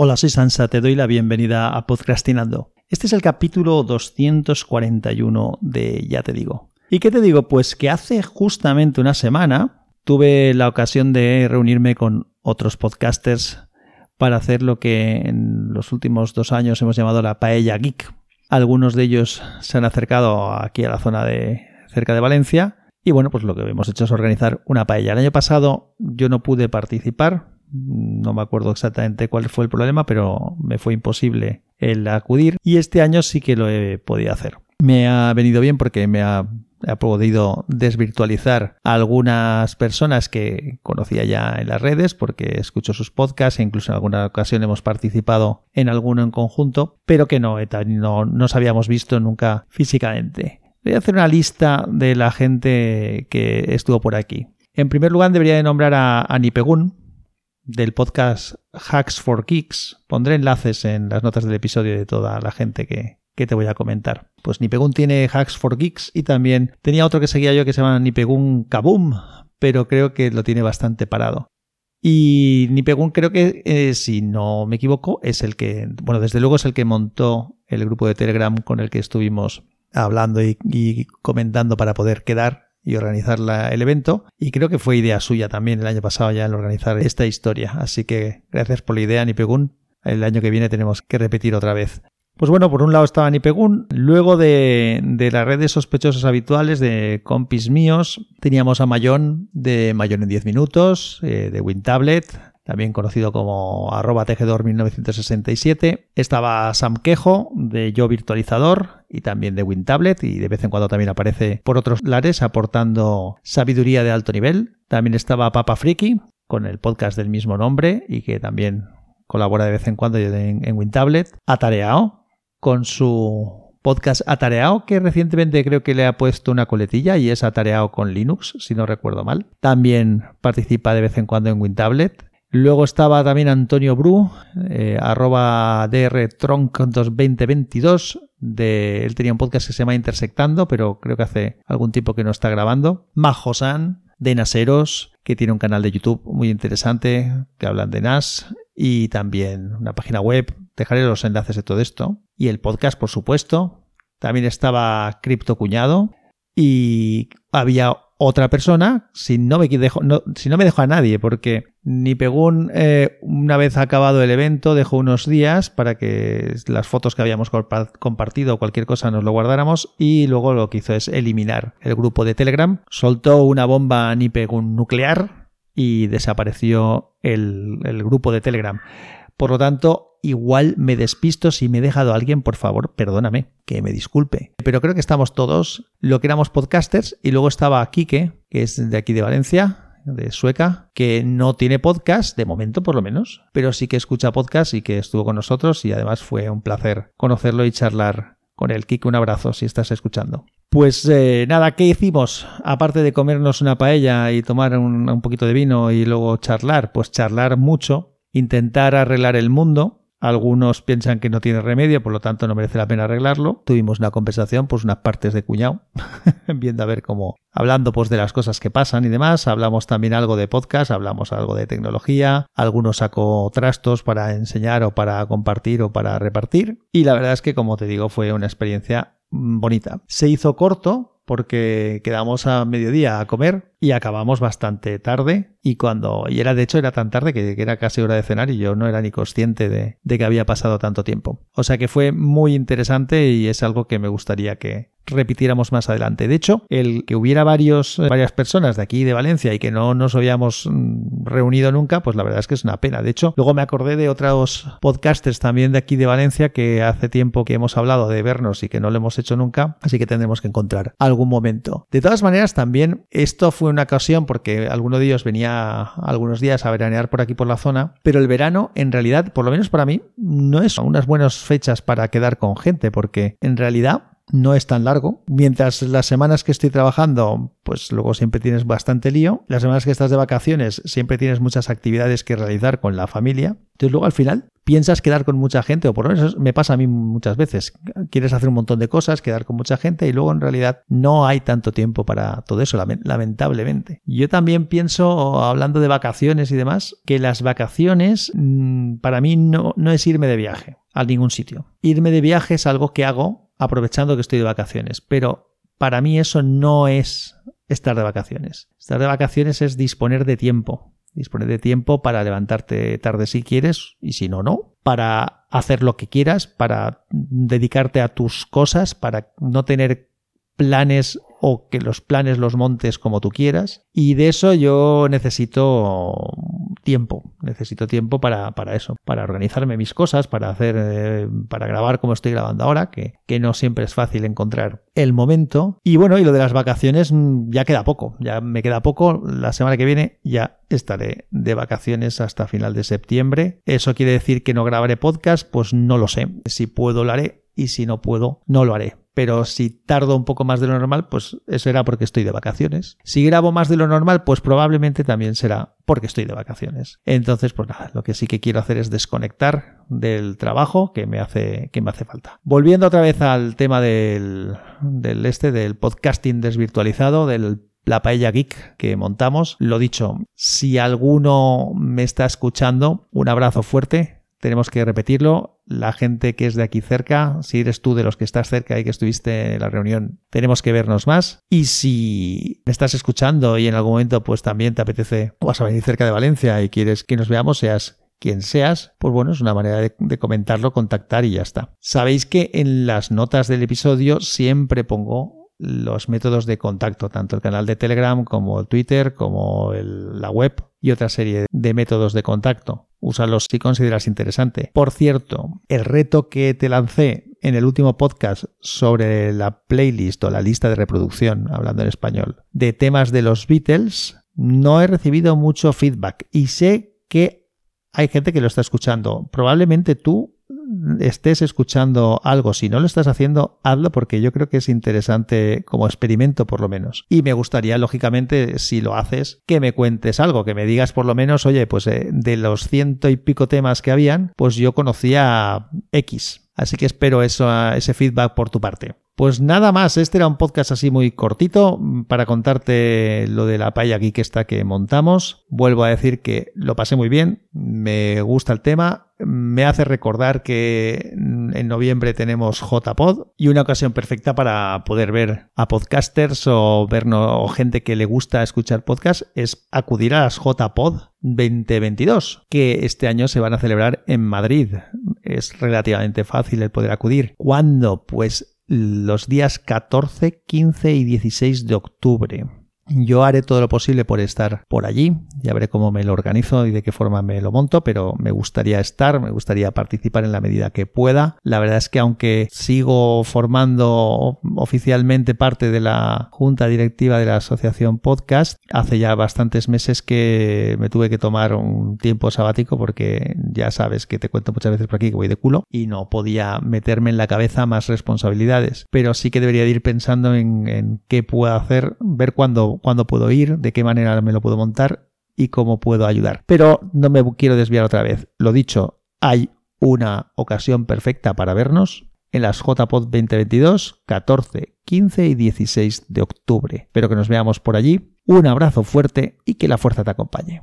Hola, soy Sansa, te doy la bienvenida a Podcastinando. Este es el capítulo 241 de Ya te digo. ¿Y qué te digo? Pues que hace justamente una semana tuve la ocasión de reunirme con otros podcasters para hacer lo que en los últimos dos años hemos llamado la paella geek. Algunos de ellos se han acercado aquí a la zona de cerca de Valencia y bueno, pues lo que hemos hecho es organizar una paella. El año pasado yo no pude participar no me acuerdo exactamente cuál fue el problema, pero me fue imposible el acudir y este año sí que lo he podido hacer. Me ha venido bien porque me ha, podido desvirtualizar a algunas personas que conocía ya en las redes porque escucho sus podcasts e incluso en alguna ocasión hemos participado en alguno en conjunto, pero que no, no nos habíamos visto nunca físicamente. Voy a hacer una lista de la gente que estuvo por aquí. En primer lugar debería de nombrar a, a Nipegun, del podcast Hacks for Kicks. Pondré enlaces en las notas del episodio de toda la gente que, te voy a comentar. Pues Nipegun tiene Hacks for Geeks y también tenía otro que seguía yo que se llama Nipegun Kaboom, pero creo que lo tiene bastante parado. Y Nipegun creo que, eh, si no me equivoco, es el que, bueno, desde luego es el que montó el grupo de Telegram con el que estuvimos hablando y comentando para poder quedar y organizar el evento. Y creo que fue idea suya también el año pasado ya el organizar esta historia. Así que gracias por la idea, Nipegun. El año que viene tenemos que repetir otra vez. Pues bueno, por un lado estaba Nipegun, luego de, de las redes sospechosas habituales de compis míos, teníamos a Mayón de Mayón en 10 minutos, eh, de WinTablet, también conocido como arroba tejedor 1967. Estaba Sam Quejo de Yo Virtualizador y también de WinTablet y de vez en cuando también aparece por otros lares aportando sabiduría de alto nivel. También estaba Papa Friki con el podcast del mismo nombre y que también colabora de vez en cuando en, WinTablet. Atareao con su podcast Atareao, que recientemente creo que le ha puesto una coletilla y es Atareao con Linux, si no recuerdo mal. También participa de vez en cuando en WinTablet. Luego estaba también Antonio Bru, eh, arroba drtronc2022. De, él tenía un podcast que se llama Intersectando, pero creo que hace algún tiempo que no está grabando. Majosan, de Naseros, que tiene un canal de YouTube muy interesante, que hablan de NAS, y también una página web. Dejaré los enlaces de todo esto. Y el podcast, por supuesto. También estaba Cripto Cuñado. Y había otra persona, si no me dejo, si no me dejo a nadie, porque ni Pegun, eh, una vez acabado el evento, dejó unos días para que las fotos que habíamos compartido o cualquier cosa nos lo guardáramos y luego lo que hizo es eliminar el grupo de Telegram, soltó una bomba Nipegun nuclear y desapareció el, el grupo de Telegram. Por lo tanto, igual me despisto. Si me he dejado a alguien, por favor, perdóname, que me disculpe. Pero creo que estamos todos, lo que éramos podcasters, y luego estaba Kike, que es de aquí de Valencia, de Sueca, que no tiene podcast, de momento por lo menos, pero sí que escucha podcast y que estuvo con nosotros y además fue un placer conocerlo y charlar con él. Kike, un abrazo si estás escuchando. Pues eh, nada, ¿qué hicimos? Aparte de comernos una paella y tomar un poquito de vino y luego charlar, pues charlar mucho, intentar arreglar el mundo, algunos piensan que no tiene remedio, por lo tanto no merece la pena arreglarlo. Tuvimos una conversación, pues unas partes de cuñado, viendo a ver cómo, hablando pues de las cosas que pasan y demás. Hablamos también algo de podcast, hablamos algo de tecnología. Algunos sacó trastos para enseñar o para compartir o para repartir. Y la verdad es que, como te digo, fue una experiencia bonita. Se hizo corto, porque quedamos a mediodía a comer y acabamos bastante tarde y cuando y era de hecho era tan tarde que, era casi hora de cenar y yo no era ni consciente de, de, que había pasado tanto tiempo. O sea que fue muy interesante y es algo que me gustaría que, repitiéramos más adelante. De hecho, el que hubiera varios, eh, varias personas de aquí de Valencia y que no nos habíamos mm, reunido nunca, pues la verdad es que es una pena. De hecho, luego me acordé de otros podcasters también de aquí de Valencia que hace tiempo que hemos hablado de vernos y que no lo hemos hecho nunca, así que tendremos que encontrar algún momento. De todas maneras, también esto fue una ocasión porque alguno de ellos venía algunos días a veranear por aquí por la zona, pero el verano en realidad, por lo menos para mí, no es unas buenas fechas para quedar con gente porque en realidad no es tan largo. Mientras las semanas que estoy trabajando, pues luego siempre tienes bastante lío. Las semanas que estás de vacaciones, siempre tienes muchas actividades que realizar con la familia. Entonces luego al final piensas quedar con mucha gente, o por lo menos me pasa a mí muchas veces. Quieres hacer un montón de cosas, quedar con mucha gente y luego en realidad no hay tanto tiempo para todo eso, lamentablemente. Yo también pienso, hablando de vacaciones y demás, que las vacaciones mm, para mí no, no es irme de viaje a ningún sitio. Irme de viaje es algo que hago aprovechando que estoy de vacaciones, pero para mí eso no es estar de vacaciones. Estar de vacaciones es disponer de tiempo, disponer de tiempo para levantarte tarde si quieres y si no, no, para hacer lo que quieras, para dedicarte a tus cosas, para no tener planes o que los planes los montes como tú quieras. Y de eso yo necesito tiempo, necesito tiempo para, para eso, para organizarme mis cosas, para hacer, eh, para grabar como estoy grabando ahora, que, que no siempre es fácil encontrar el momento. Y bueno, y lo de las vacaciones mm, ya queda poco, ya me queda poco, la semana que viene ya estaré de vacaciones hasta final de septiembre. ¿Eso quiere decir que no grabaré podcast? Pues no lo sé. Si puedo lo haré y si no puedo no lo haré pero si tardo un poco más de lo normal, pues eso era porque estoy de vacaciones. Si grabo más de lo normal, pues probablemente también será porque estoy de vacaciones. Entonces, pues nada, lo que sí que quiero hacer es desconectar del trabajo que me hace, que me hace falta. Volviendo otra vez al tema del, del este, del podcasting desvirtualizado, del la paella geek que montamos. Lo dicho, si alguno me está escuchando, un abrazo fuerte tenemos que repetirlo. La gente que es de aquí cerca, si eres tú de los que estás cerca y que estuviste en la reunión, tenemos que vernos más. Y si me estás escuchando y en algún momento pues también te apetece vas a venir cerca de Valencia y quieres que nos veamos, seas quien seas, pues bueno, es una manera de, comentarlo, contactar y ya está. Sabéis que en las notas del episodio siempre pongo los métodos de contacto, tanto el canal de Telegram como el Twitter, como la web y otra serie de métodos de contacto. Úsalos si consideras interesante. Por cierto, el reto que te lancé en el último podcast sobre la playlist o la lista de reproducción, hablando en español, de temas de los Beatles, no he recibido mucho feedback y sé que hay gente que lo está escuchando. Probablemente tú estés escuchando algo, si no lo estás haciendo, hazlo porque yo creo que es interesante como experimento por lo menos. Y me gustaría, lógicamente, si lo haces, que me cuentes algo, que me digas por lo menos, oye, pues eh, de los ciento y pico temas que habían, pues yo conocía X. Así que espero eso, ese feedback por tu parte. Pues nada más, este era un podcast así muy cortito mm, para contarte lo de la paya geek esta que montamos. Vuelvo a decir que lo pasé muy bien, me gusta el tema, me hace recordar que en noviembre tenemos JPod y una ocasión perfecta para poder ver a podcasters o, vernos, o gente que le gusta escuchar podcast es acudir a las JPod 2022 que este año se van a celebrar en Madrid. Es relativamente fácil el poder acudir. ¿Cuándo? Pues los días 14, 15 y 16 de octubre. Yo haré todo lo posible por estar por allí, ya veré cómo me lo organizo y de qué forma me lo monto, pero me gustaría estar, me gustaría participar en la medida que pueda. La verdad es que aunque sigo formando oficialmente parte de la junta directiva de la asociación podcast, hace ya bastantes meses que me tuve que tomar un tiempo sabático porque ya sabes que te cuento muchas veces por aquí que voy de culo y no podía meterme en la cabeza más responsabilidades, pero sí que debería ir pensando en, en qué puedo hacer, ver cuándo puedo ir, de qué manera me lo puedo montar y cómo puedo ayudar. Pero no me quiero desviar otra vez. Lo dicho, hay una ocasión perfecta para vernos en las JPod 2022, 14, 15 y 16 de octubre. Espero que nos veamos por allí. Un abrazo fuerte y que la fuerza te acompañe.